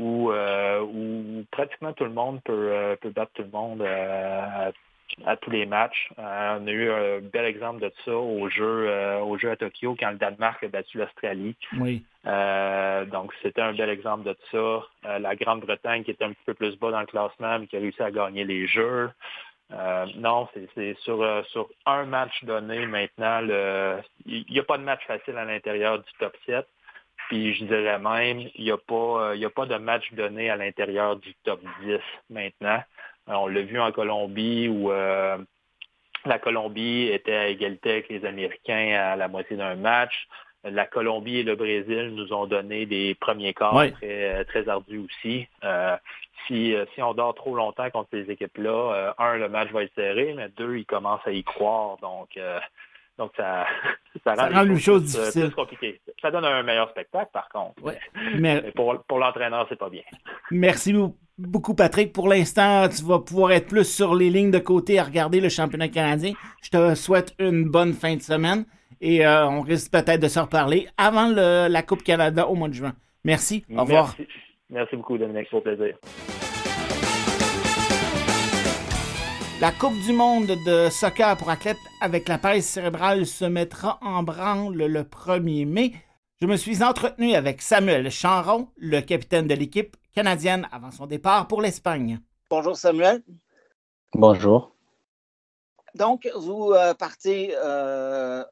euh, où, pratiquement tout le monde peut, euh, battre tout le monde euh, à, tous les matchs. on a eu un bel exemple de ça au jeu, au jeu à Tokyo quand le Danemark a battu l'Australie. Oui. donc c'était un bel exemple de ça. la Grande-Bretagne qui était un petit peu plus bas dans le classement mais qui a réussi à gagner les jeux. Non, c'est sur, sur un match donné maintenant. Il n'y a pas de match facile à l'intérieur du top 7. Puis je dirais même, il n'y a, pas, euh, a pas de match donné à l'intérieur du top 10 maintenant. Euh, on l'a vu en Colombie où euh, la Colombie était à égalité avec les Américains à la moitié d'un match. La Colombie et le Brésil nous ont donné des premiers quarts très, très ardus aussi. si, si on dort trop longtemps contre ces équipes-là, un, le match va être serré, mais deux, ils commencent à y croire. Donc, donc, ça, ça rend, les choses difficiles. Plus compliquées. Ça donne un meilleur spectacle, par contre. Mais, pour, pour l'entraîneur, c'est pas bien. Merci beaucoup, Patrick. Pour l'instant, tu vas pouvoir être plus sur les lignes de côté à regarder le championnat canadien. Je te souhaite une bonne fin de semaine et euh, on risque peut-être de se reparler avant la Coupe Canada au mois de juin. Merci. Au revoir. Merci beaucoup, Dominique. Pour plaisir. La Coupe du monde de soccer pour athlètes avec la paresse cérébrale se mettra en branle le 1er mai. Je me suis entretenu avec Samuel Chanron, le capitaine de l'équipe canadienne avant son départ pour l'Espagne. Bonjour Samuel. Bonjour. Donc, vous euh, partez euh,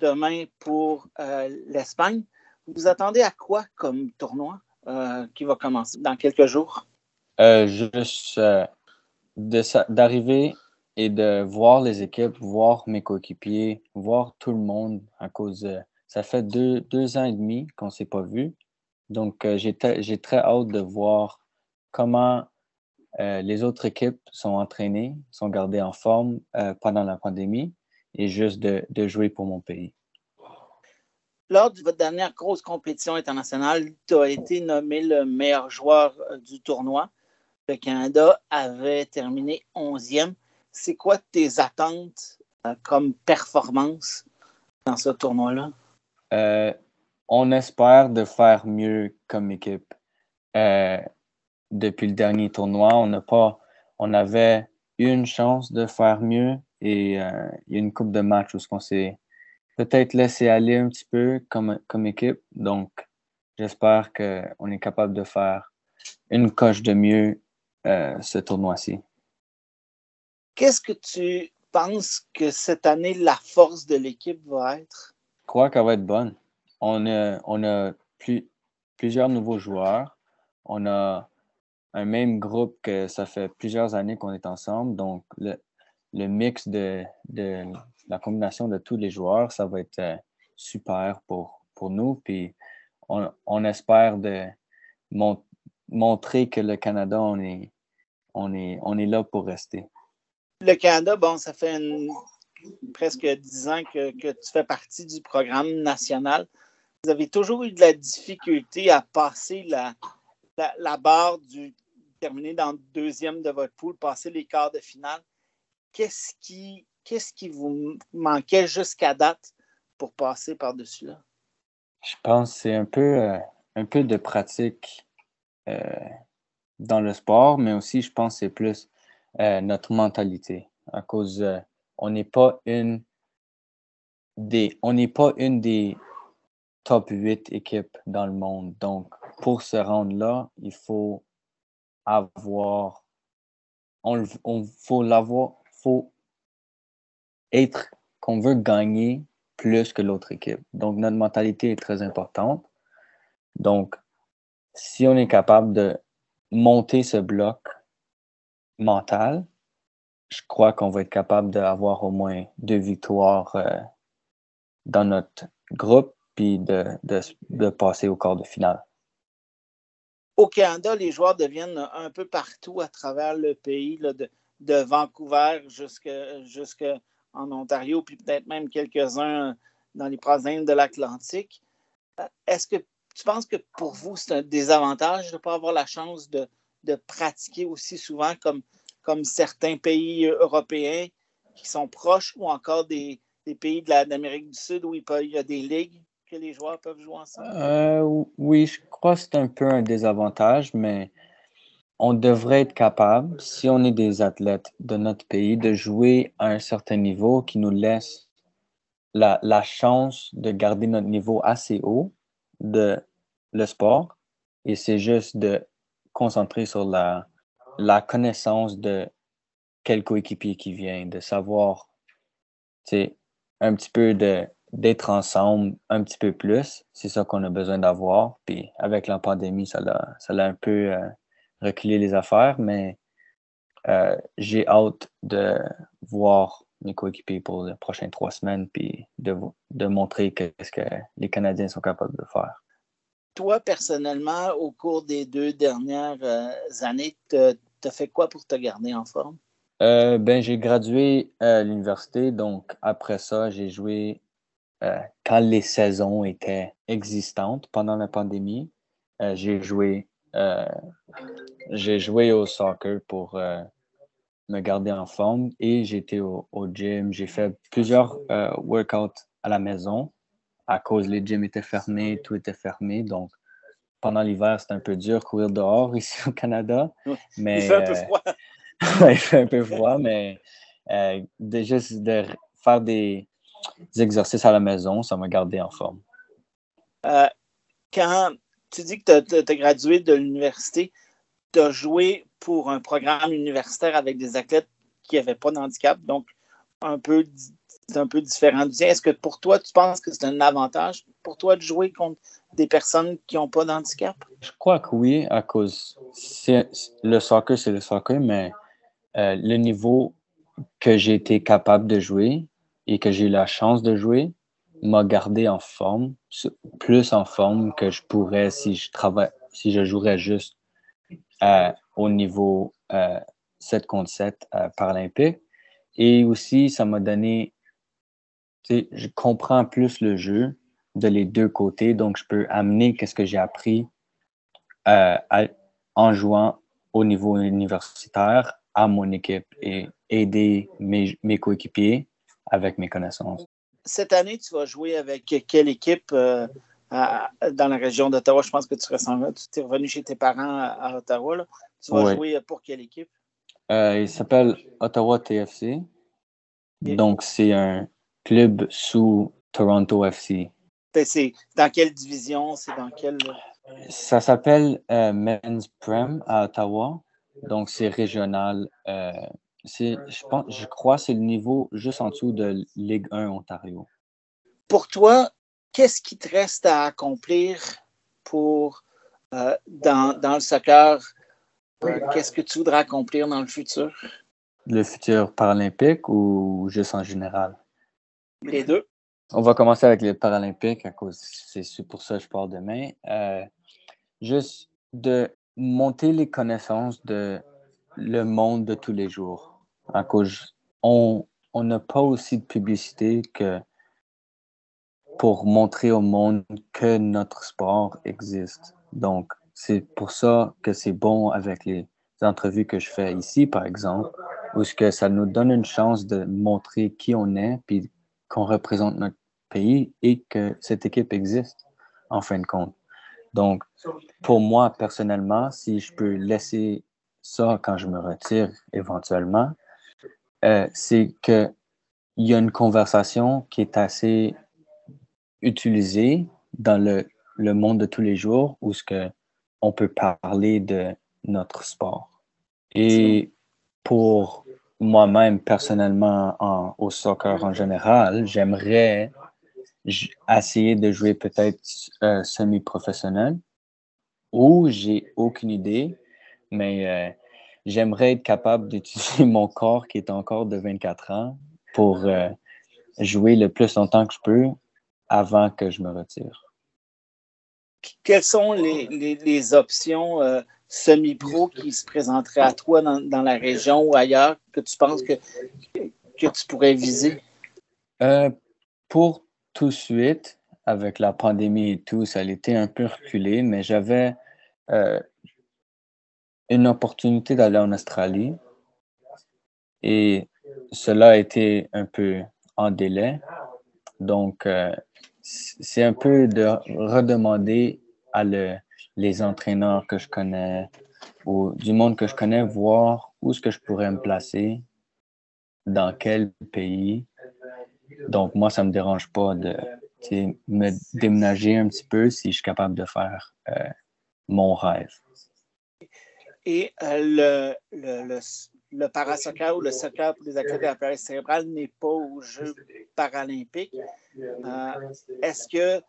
demain pour euh, l'Espagne. Vous attendez à quoi comme tournoi qui va commencer dans quelques jours? juste d'arriver et de voir les équipes, voir mes coéquipiers, voir tout le monde à cause de ça fait deux, ans et demi qu'on ne s'est pas vu. Donc, euh, j'ai très hâte de voir comment euh, les autres équipes sont entraînées, sont gardées en forme euh, pendant la pandémie et juste de, jouer pour mon pays. Lors de votre dernière grosse compétition internationale, tu as été nommé le meilleur joueur du tournoi. Le Canada avait terminé 11e. C'est quoi tes attentes comme performance dans ce tournoi-là? Euh, on espère de faire mieux comme équipe. Euh, depuis le dernier tournoi, on n'a pas, on avait une chance de faire mieux et euh, il y a une coupe de matchs où on s'est peut-être laissé aller un petit peu comme, comme équipe. Donc, j'espère qu'on est capable de faire une coche de mieux ce tournoi-ci. Qu'est-ce que tu penses que cette année, la force de l'équipe va être? crois qu'elle va être bonne. On a, on a plusieurs nouveaux joueurs. On a un même groupe que ça fait plusieurs années qu'on est ensemble. Donc, le, mix de, la combinaison de tous les joueurs, ça va être euh, super pour, pour nous. Puis, on, espère de montrer que le Canada, on est, on, est, on est là pour rester. Le Canada, bon, ça fait presque dix ans que, tu fais partie du programme national. Vous avez toujours eu de la difficulté à passer la, la, barre du terminer dans le deuxième de votre poule, passer les quarts de finale. Qu'est-ce qui, qu'est-ce qui vous manquait jusqu'à date pour passer par-dessus là? Je pense que c'est un peu, euh, un peu de pratique euh, dans le sport, mais aussi, je pense que c'est plus euh, notre mentalité à cause on n'est pas une des on n'est pas une des top 8 équipes dans le monde. Donc, pour se rendre là, il faut avoir on, faut l'avoir faut être qu'on veut gagner plus que l'autre équipe. Donc, notre mentalité est très importante. Donc, si on est capable de monter ce bloc mental, je crois qu'on va être capable d'avoir au moins deux victoires euh, dans notre groupe puis de, de, passer au quart de finale. Au Canada, les joueurs deviennent un peu partout à travers le pays, de, de, Vancouver jusqu'en Ontario, puis peut-être même quelques-uns dans les provinces de l'Atlantique. Euh, est-ce que tu penses que pour vous, c'est un désavantage de ne pas avoir la chance de, de pratiquer aussi souvent comme, comme certains pays européens qui sont proches ou encore des, pays de l'Amérique du Sud où il, y a des ligues que les joueurs peuvent jouer ensemble? Euh, oui, je crois que c'est un peu un désavantage, mais on devrait être capable, si on est des athlètes de notre pays, de jouer à un certain niveau qui nous laisse la, chance de garder notre niveau assez haut de le sport. Et c'est juste de concentrer sur la, la connaissance de quel coéquipier qui vient, de savoir, un petit peu d'être ensemble un petit peu plus. C'est ça qu'on a besoin d'avoir. Puis avec la pandémie, ça l'a, ça l'a un peu euh, reculé les affaires, mais euh, j'ai hâte de voir mes coéquipiers pour les prochaines trois semaines, puis de, de montrer ce que les Canadiens sont capables de faire. Toi, personnellement, au cours des deux dernières euh, années, tu as fait quoi pour te garder en forme? Euh, ben, j'ai gradué à l'université, donc après ça, j'ai joué euh, quand les saisons étaient existantes pendant la pandémie. J'ai joué, j'ai joué au soccer pour me garder en forme et j'étais au, au, gym. J'ai fait plusieurs workouts à la maison à cause les gyms étaient fermés, tout était fermé, donc pendant l'hiver, c'est un peu dur courir dehors ici au Canada. Mais, Il fait un peu euh, froid. il fait un peu froid, mais euh, de juste de faire des, exercices à la maison, ça m'a gardé en forme. Euh, quand tu dis que tu as, gradué de l'université, tu as joué pour un programme universitaire avec des athlètes qui n'avaient pas de handicap, donc un peu, un peu différent du tien. Est-ce que pour toi, tu penses que c'est un avantage pour toi de jouer contre des personnes qui n'ont pas de handicap? Je crois que oui, à cause le soccer, c'est le soccer, mais euh, le niveau que j'ai été capable de jouer et que j'ai eu la chance de jouer m'a gardé en forme, plus en forme que je pourrais si je travaille, si je jouerais juste euh, au niveau 7 euh, contre 7 paralympique. Et aussi, ça m'a donné, je comprends plus le jeu de les deux côtés, donc je peux amener ce que j'ai appris en jouant au niveau universitaire à mon équipe et aider mes coéquipiers avec mes connaissances. Cette année, tu vas jouer avec quelle équipe euh, dans la région d'Ottawa? Je pense que tu, tu es revenu chez tes parents à, Ottawa. Tu vas jouer pour quelle équipe? Euh, il s'appelle Ottawa TFC. Donc, c'est un club sous Toronto FC. Ben, c'est dans quelle division? C'est dans quelle. Ça s'appelle euh, Men's Prem à Ottawa. Donc, c'est régional. Euh, je, pense, je crois que c'est le niveau juste en dessous de Ligue 1 Ontario. Pour toi, qu'est-ce qui te reste à accomplir pour, euh, dans, le soccer? Euh, qu'est-ce que tu voudrais accomplir dans le futur? Le futur paralympique ou juste en général? Les deux. On va commencer avec les paralympiques, à cause c'est pour ça que je parle demain. juste de monter les connaissances de le monde de tous les jours. À cause, on n'a pas aussi de publicité que pour montrer au monde que notre sport existe. Donc, c'est pour ça que c'est bon avec les entrevues que je fais ici, par exemple, où ce que ça nous donne une chance de montrer qui on est, puis qu'on représente notre pays et que cette équipe existe, en fin de compte. Donc, pour moi, personnellement, si je peux laisser ça quand je me retire éventuellement, euh, c'est qu'il y a une conversation qui est assez utilisée dans le, le monde de tous les jours où ce que on peut parler de notre sport. Et pour moi-même, personnellement, en, au soccer en général, j'aimerais essayer de jouer peut-être euh, semi-professionnel ou j'ai aucune idée, mais euh, j'aimerais être capable d'utiliser mon corps qui est encore de 24 ans pour euh, jouer le plus longtemps que je peux avant que je me retire. Quelles sont les, options semi-pro qui se présenteraient à toi dans, la région ou ailleurs que tu penses que, que tu pourrais viser? pour tout de suite, avec la pandémie et tout, ça a été un peu reculé, mais j'avais euh, une opportunité d'aller en Australie et cela a été un peu en délai. Donc, euh, c'est un peu de redemander à les entraîneurs que je connais ou du monde que je connais, voir où est-ce que je pourrais me placer, dans quel pays donc, moi, ça ne me dérange pas de me déménager un petit peu si je suis capable de faire euh, mon rêve. Et euh, le, le, le, parasoccer ou le soccer pour les athlètes de la cérébrale n'est pas aux Jeux paralympiques. Euh, est-ce que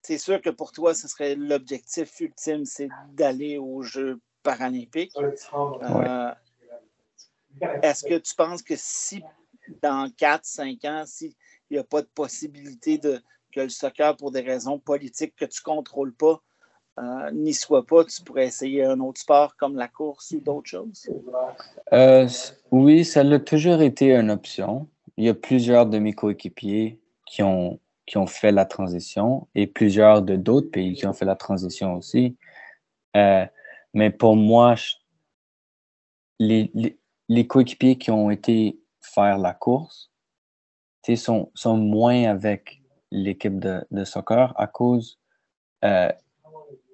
c'est sûr que pour toi, ce serait l'objectif ultime, c'est d'aller aux Jeux paralympiques? Est-ce que tu penses que si dans 4-5 ans, s'il n'y a pas de possibilité de, que le soccer, pour des raisons politiques que tu ne contrôles pas, euh, n'y soit pas, tu pourrais essayer un autre sport comme la course ou d'autres choses? Euh, oui, ça a toujours été une option. Il y a plusieurs de mes coéquipiers qui ont, qui ont fait la transition et plusieurs de d'autres pays qui ont fait la transition aussi. Euh, mais pour moi, les, les, les coéquipiers qui ont été faire la course sont, sont moins avec l'équipe de, de, soccer à cause euh,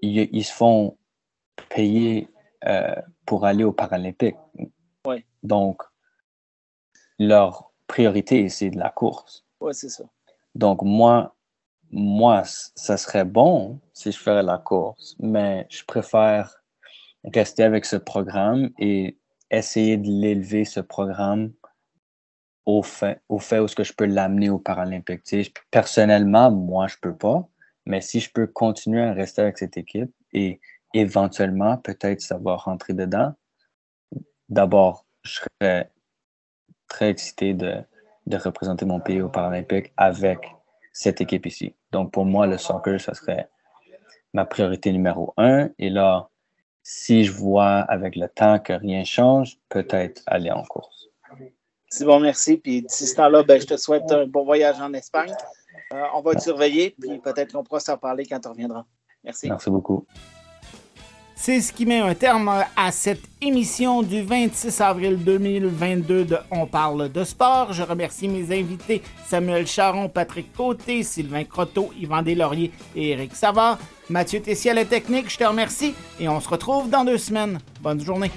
ils, se font payer euh, pour aller aux Paralympiques. Ouais. Donc, leur priorité, c'est de la course. Oui, c'est ça. Donc, moi, moi, ça serait bon si je ferais la course, mais je préfère rester avec ce programme et essayer de l'élever, ce programme, au fait, au fait où ce que je peux l'amener aux Paralympiques. personnellement, moi, je peux pas, mais si je peux continuer à rester avec cette équipe et éventuellement, peut-être ça va rentrer dedans, d'abord, je serais très excité de, représenter mon pays aux Paralympiques avec cette équipe ici. Donc, pour moi, le soccer, ça serait ma priorité numéro un. Et là, si je vois avec le temps que rien change, peut-être aller en course. C'est bon, merci. Puis d'ici ce temps-là, ben, je te souhaite un bon voyage en Espagne. Euh, on va te surveiller, puis peut-être qu'on pourra s'en parler quand tu reviendras. Merci. Merci beaucoup. C'est ce qui met un terme à cette émission du 26 avril 2022 de On parle de sport. Je remercie mes invités Samuel Charon, Patrick Côté, Sylvain Croteau, Yvan Deslauriers et Eric Savard. Mathieu Tessier, la technique, je te remercie et on se retrouve dans deux semaines. Bonne journée.